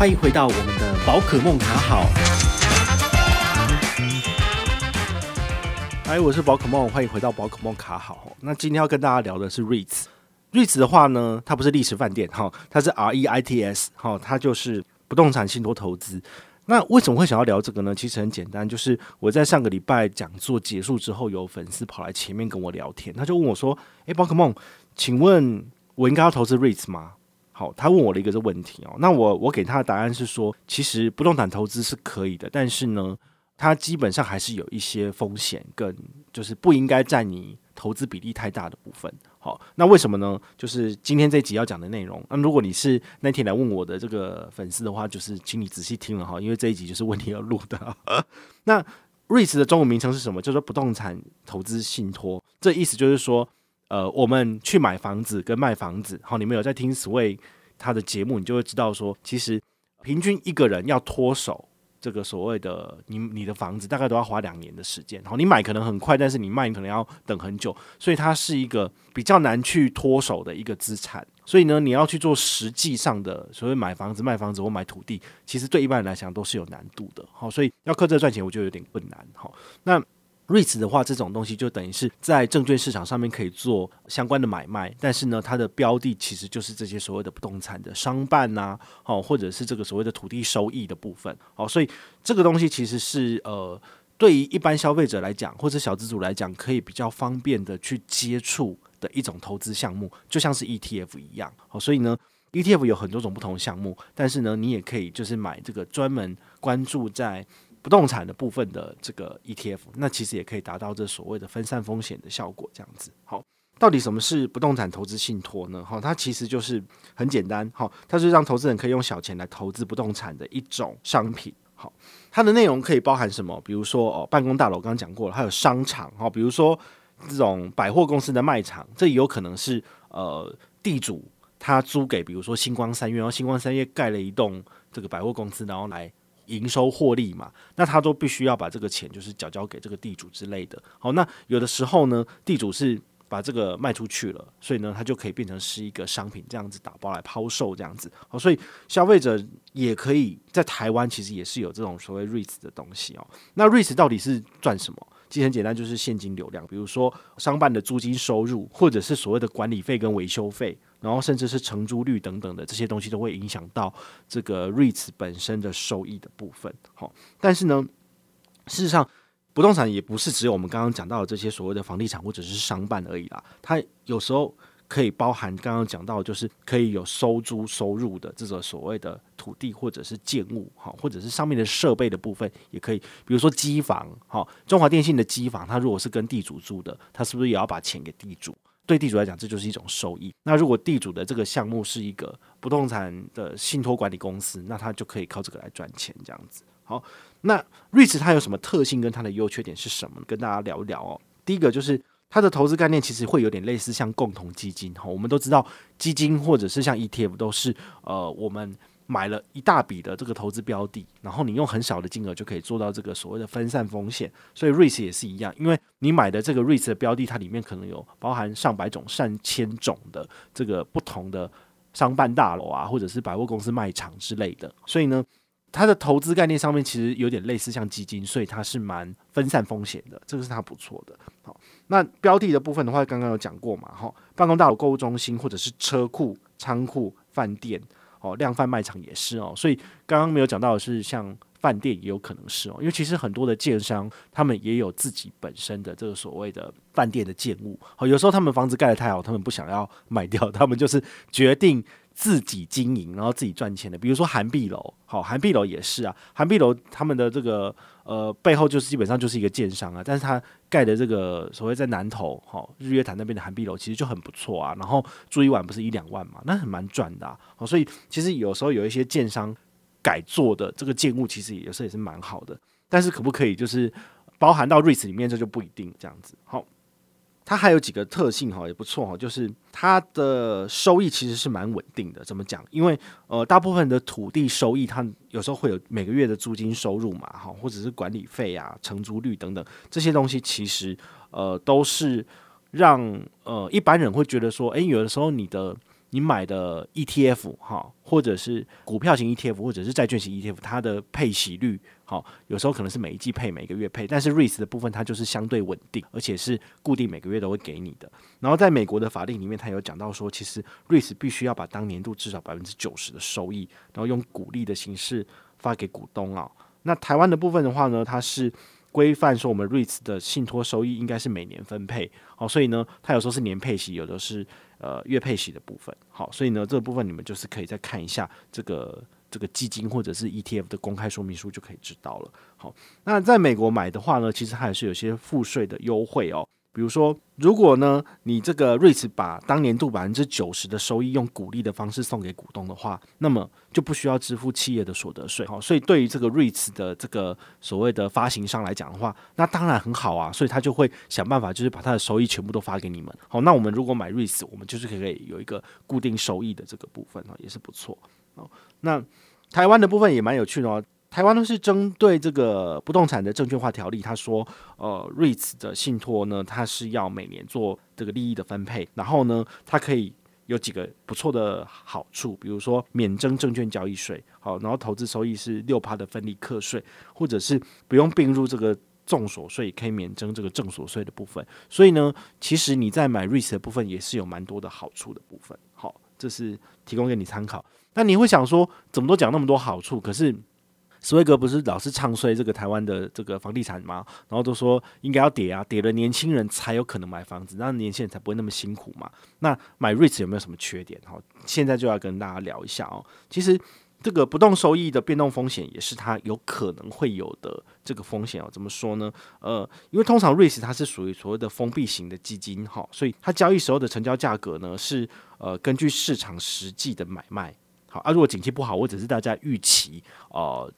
欢迎回到我们的宝可梦卡好。嗨，我是宝可梦，欢迎回到宝可梦卡好。那今天要跟大家聊的是 REITs，REITs 的话呢，它不是历史饭店哈，它是 R E I T S 哈，它就是不动产信托投资。那为什么会想要聊这个呢？其实很简单，就是我在上个礼拜讲座结束之后，有粉丝跑来前面跟我聊天，他就问我说：“诶，宝可梦，请问我应该要投资 REITs 吗？”好，他问我的一个这问题哦，那我我给他的答案是说，其实不动产投资是可以的，但是呢，它基本上还是有一些风险，跟就是不应该占你投资比例太大的部分。好，那为什么呢？就是今天这集要讲的内容。那如果你是那天来问我的这个粉丝的话，就是请你仔细听了哈，因为这一集就是为你而录的。那 REITs 的中文名称是什么？叫做不动产投资信托。这意思就是说，呃，我们去买房子跟卖房子。好，你们有在听 Sway 他的节目，你就会知道说，其实平均一个人要脱手。这个所谓的你你的房子大概都要花两年的时间，好，你买可能很快，但是你卖你可能要等很久，所以它是一个比较难去脱手的一个资产。所以呢，你要去做实际上的所谓买房子、卖房子或买土地，其实对一般人来讲都是有难度的。好，所以要靠这赚钱，我觉得有点困难。好，那。REITs 的话，这种东西就等于是在证券市场上面可以做相关的买卖，但是呢，它的标的其实就是这些所谓的不动产的商办呐，好，或者是这个所谓的土地收益的部分，好，所以这个东西其实是呃，对于一般消费者来讲，或者小资主来讲，可以比较方便的去接触的一种投资项目，就像是 ETF 一样，好，所以呢，ETF 有很多种不同的项目，但是呢，你也可以就是买这个专门关注在。不动产的部分的这个 ETF，那其实也可以达到这所谓的分散风险的效果，这样子。好，到底什么是不动产投资信托呢？好，它其实就是很简单，好，它是让投资人可以用小钱来投资不动产的一种商品。好，它的内容可以包含什么？比如说哦，办公大楼刚刚讲过了，还有商场，哈，比如说这种百货公司的卖场，这也有可能是呃地主他租给，比如说星光三月，然后星光三月盖了一栋这个百货公司，然后来。营收获利嘛，那他都必须要把这个钱就是缴交给这个地主之类的。好，那有的时候呢，地主是把这个卖出去了，所以呢，他就可以变成是一个商品这样子打包来抛售这样子。好，所以消费者也可以在台湾其实也是有这种所谓 REITs 的东西哦。那 REITs 到底是赚什么？其实很简单，就是现金流量，比如说商办的租金收入，或者是所谓的管理费跟维修费。然后甚至是承租率等等的这些东西都会影响到这个 REITs 本身的收益的部分。好，但是呢，事实上不动产也不是只有我们刚刚讲到的这些所谓的房地产或者是商办而已啦。它有时候可以包含刚刚讲到，就是可以有收租收入的这种所谓的土地或者是建物，哈，或者是上面的设备的部分也可以。比如说机房，哈，中华电信的机房，它如果是跟地主租的，它是不是也要把钱给地主？对地主来讲，这就是一种收益。那如果地主的这个项目是一个不动产的信托管理公司，那他就可以靠这个来赚钱，这样子。好，那 REITs 它有什么特性跟它的优缺点是什么？跟大家聊一聊哦。第一个就是它的投资概念其实会有点类似像共同基金哈。我们都知道基金或者是像 ETF 都是呃我们。买了一大笔的这个投资标的，然后你用很小的金额就可以做到这个所谓的分散风险，所以 REITs 也是一样，因为你买的这个 REITs 的标的，它里面可能有包含上百种、上千种的这个不同的商办大楼啊，或者是百货公司卖场之类的，所以呢，它的投资概念上面其实有点类似像基金，所以它是蛮分散风险的，这个是它不错的。好，那标的的部分的话，刚刚有讲过嘛，哈，办公大楼、购物中心或者是车库、仓库、饭店。哦，量贩卖场也是哦，所以刚刚没有讲到的是，像饭店也有可能是哦，因为其实很多的建商他们也有自己本身的这个所谓的饭店的建物。好，有时候他们房子盖得太好，他们不想要卖掉，他们就是决定。自己经营，然后自己赚钱的，比如说涵碧楼，好，涵碧楼也是啊，涵碧楼他们的这个呃背后就是基本上就是一个建商啊，但是他盖的这个所谓在南投，好，日月潭那边的涵碧楼其实就很不错啊，然后住一晚不是一两万嘛，那很蛮赚的啊，好，所以其实有时候有一些建商改做的这个建物，其实有时候也是蛮好的，但是可不可以就是包含到 REITs 里面，这就不一定这样子，好。它还有几个特性哈，也不错哈，就是它的收益其实是蛮稳定的。怎么讲？因为呃，大部分的土地收益，它有时候会有每个月的租金收入嘛，哈，或者是管理费啊、承租率等等这些东西，其实呃都是让呃一般人会觉得说，诶，有的时候你的你买的 ETF 哈，或者是股票型 ETF，或者是债券型 ETF，它的配息率好，有时候可能是每一季配，每个月配，但是 REITs 的部分它就是相对稳定，而且是固定每个月都会给你的。然后在美国的法令里面，它有讲到说，其实 REITs 必须要把当年度至少百分之九十的收益，然后用股利的形式发给股东啊。那台湾的部分的话呢，它是。规范说，我们 REITs 的信托收益应该是每年分配，好，所以呢，它有时候是年配息，有的是呃月配息的部分，好，所以呢，这个部分你们就是可以再看一下这个这个基金或者是 ETF 的公开说明书就可以知道了。好，那在美国买的话呢，其实还是有些赋税的优惠哦。比如说，如果呢，你这个 REITs 把当年度百分之九十的收益用股利的方式送给股东的话，那么就不需要支付企业的所得税。好，所以对于这个 REITs 的这个所谓的发行商来讲的话，那当然很好啊。所以他就会想办法，就是把他的收益全部都发给你们。好，那我们如果买 REITs，我们就是可以有一个固定收益的这个部分啊，也是不错。哦，那台湾的部分也蛮有趣的哦。台湾呢是针对这个不动产的证券化条例，他说，呃，REITs 的信托呢，它是要每年做这个利益的分配，然后呢，它可以有几个不错的好处，比如说免征证券交易税，好，然后投资收益是六趴的分离课税，或者是不用并入这个重所税，可以免征这个正所税的部分。所以呢，其实你在买 REITs 的部分也是有蛮多的好处的部分。好，这是提供给你参考。那你会想说，怎么都讲那么多好处，可是？史威格不是老是唱衰这个台湾的这个房地产吗？然后都说应该要跌啊，跌了年轻人才有可能买房子，那年轻人才不会那么辛苦嘛。那买 REITs 有没有什么缺点？哈，现在就要跟大家聊一下哦。其实这个不动收益的变动风险也是它有可能会有的这个风险哦。怎么说呢？呃，因为通常 REIT 它是属于所谓的封闭型的基金哈，所以它交易时候的成交价格呢是呃根据市场实际的买卖。好啊，如果景气不好或者是大家预期呃。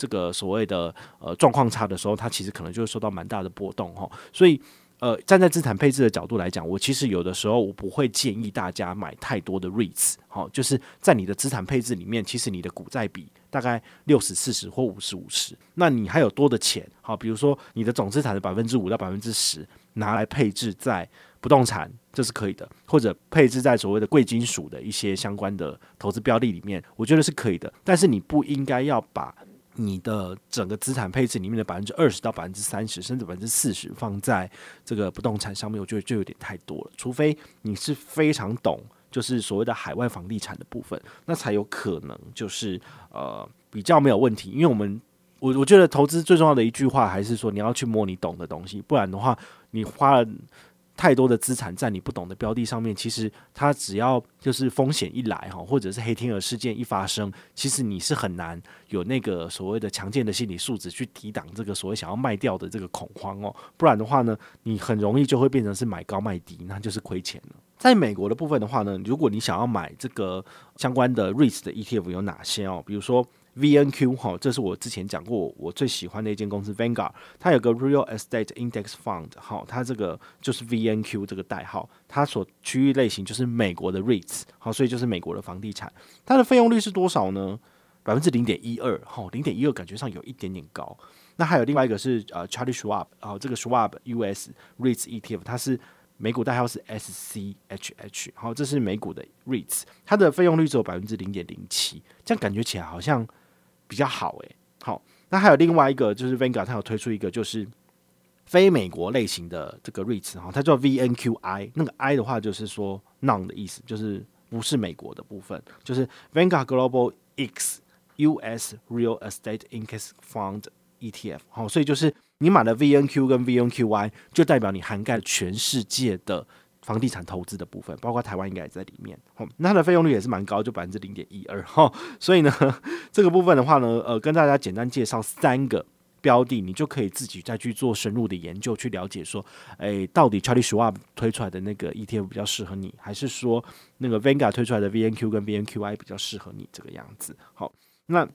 这个所谓的呃状况差的时候，它其实可能就会受到蛮大的波动哈。所以呃，站在资产配置的角度来讲，我其实有的时候我不会建议大家买太多的 REITs 哈，就是在你的资产配置里面，其实你的股债比大概六十四十或五十五十，那你还有多的钱好，比如说你的总资产的百分之五到百分之十拿来配置在不动产，这是可以的，或者配置在所谓的贵金属的一些相关的投资标的里面，我觉得是可以的。但是你不应该要把你的整个资产配置里面的百分之二十到百分之三十，甚至百分之四十放在这个不动产上面，我觉得就有点太多了。除非你是非常懂，就是所谓的海外房地产的部分，那才有可能就是呃比较没有问题。因为我们我我觉得投资最重要的一句话还是说你要去摸你懂的东西，不然的话你花了。太多的资产在你不懂的标的上面，其实它只要就是风险一来哈，或者是黑天鹅事件一发生，其实你是很难有那个所谓的强健的心理素质去抵挡这个所谓想要卖掉的这个恐慌哦。不然的话呢，你很容易就会变成是买高卖低，那就是亏钱了。在美国的部分的话呢，如果你想要买这个相关的 REITs 的 ETF 有哪些哦？比如说。VNQ 哈，这是我之前讲过我最喜欢的一间公司 Vanguard，它有个 Real Estate Index Fund 哈，它这个就是 VNQ 这个代号，它所区域类型就是美国的 REITs，好，所以就是美国的房地产，它的费用率是多少呢？百分之零点一二，哈，零点一二感觉上有一点点高。那还有另外一个是呃 Charlie Schwab，啊，这个 Schwab US REITs ETF，它是美股代号是 SCHH，好，这是美股的 REITs，它的费用率只有百分之零点零七，这样感觉起来好像。比较好诶、好，那还有另外一个就是 Vanguard，它有推出一个就是非美国类型的这个 REITs 哈，它叫 VNQI，那个 I 的话就是说 non 的意思，就是不是美国的部分，就是 Vanguard Global X US Real Estate Index Fund ETF，好，所以就是你买了 VNQ 跟 VNQI，就代表你涵盖了全世界的。房地产投资的部分，包括台湾应该也在里面。好，那它的费用率也是蛮高，就百分之零点一二。哈，所以呢，这个部分的话呢，呃，跟大家简单介绍三个标的，你就可以自己再去做深入的研究，去了解说，诶，到底 Charlie Schwab 推出来的那个 ETF 比较适合你，还是说那个 vangua 推出来的 VNQ 跟 VNQI 比较适合你这个样子？好，那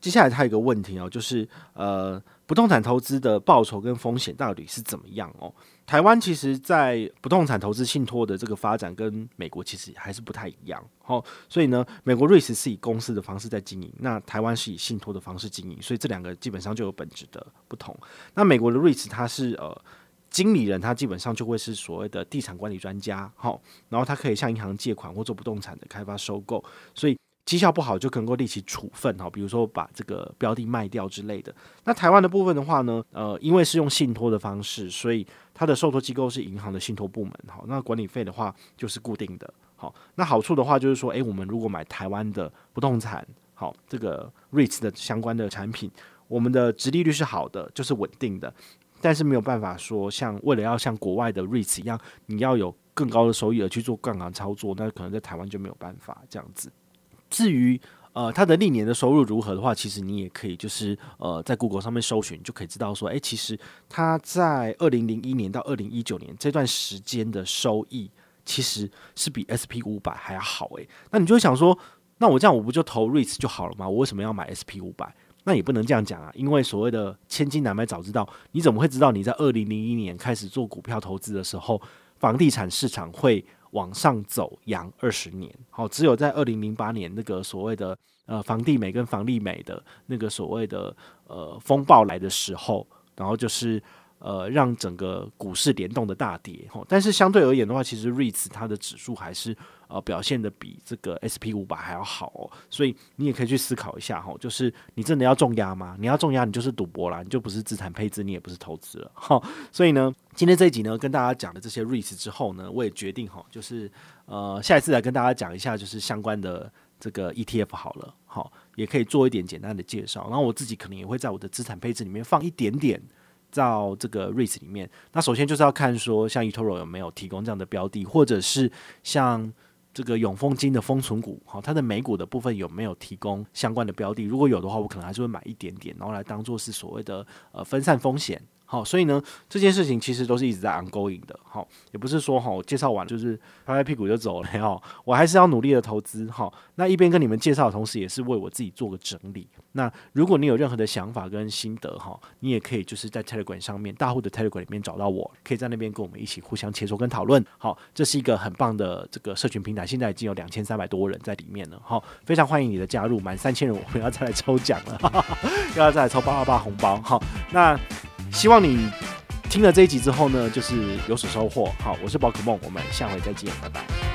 接下来它有一个问题哦，就是呃。不动产投资的报酬跟风险到底是怎么样哦？台湾其实，在不动产投资信托的这个发展跟美国其实还是不太一样。好，所以呢，美国瑞士是以公司的方式在经营，那台湾是以信托的方式经营，所以这两个基本上就有本质的不同。那美国的瑞士它是呃经理人他基本上就会是所谓的地产管理专家，好，然后他可以向银行借款或做不动产的开发收购，所以绩效不好就可能够立即处分，哈，比如说把这个标的卖掉之类的。那台湾的部分的话呢，呃，因为是用信托的方式，所以它的受托机构是银行的信托部门，好，那管理费的话就是固定的，好，那好处的话就是说，诶，我们如果买台湾的不动产，好，这个 REITs 的相关的产品，我们的殖利率是好的，就是稳定的。但是没有办法说，像为了要像国外的 REITs 一样，你要有更高的收益而去做杠杆操作，那可能在台湾就没有办法这样子。至于呃它的历年的收入如何的话，其实你也可以就是呃在 Google 上面搜寻，就可以知道说，诶、其实它在二零零一年到二零一九年这段时间的收益，其实是比 SP 五百还要好诶、那你就想说，那我这样我不就投 REITs 就好了吗？我为什么要买 SP 五百？那也不能这样讲啊，因为所谓的千金难买早知道，你怎么会知道你在二零零一年开始做股票投资的时候，房地产市场会往上走扬二十年？好，只有在二零零八年那个所谓的呃房地美跟房利美的那个所谓的呃风暴来的时候，然后就是。呃，让整个股市联动的大跌，但是相对而言的话，其实 REITs 它的指数还是呃表现的比这个 SP 五百还要好哦，所以你也可以去思考一下哈，就是你真的要重压吗？你要重压，你就是赌博啦，你就不是资产配置，你也不是投资了哈。所以呢，今天这一集呢，跟大家讲了这些 REITs 之后呢，我也决定哈，就是呃下一次来跟大家讲一下，就是相关的这个 ETF 好了，好，也可以做一点简单的介绍，然后我自己可能也会在我的资产配置里面放一点点。到这个 REITs 里面，那首先就是要看说，像 eToro 有没有提供这样的标的，或者是像这个永丰金的封存股，好，它的美股的部分有没有提供相关的标的？如果有的话，我可能还是会买一点点，然后来当做是所谓的呃分散风险。好，所以呢，这件事情其实都是一直在 ongoing 的，好，也不是说哈，我介绍完就是拍拍屁股就走了，哈，我还是要努力的投资，哈，那一边跟你们介绍的同时，也是为我自己做个整理。那如果你有任何的想法跟心得，哈，你也可以就是在 Telegram 上面，大户的 Telegram 里面找到我，可以在那边跟我们一起互相切磋跟讨论。好，这是一个很棒的这个社群平台，现在已经有两千三百多人在里面了，好，非常欢迎你的加入，满三千人我们要再来抽奖了，哈哈哈，要再来抽八八八红包，好，那。希望你听了这一集之后呢，就是有所收获。好，我是宝可梦，我们下回再见，拜拜。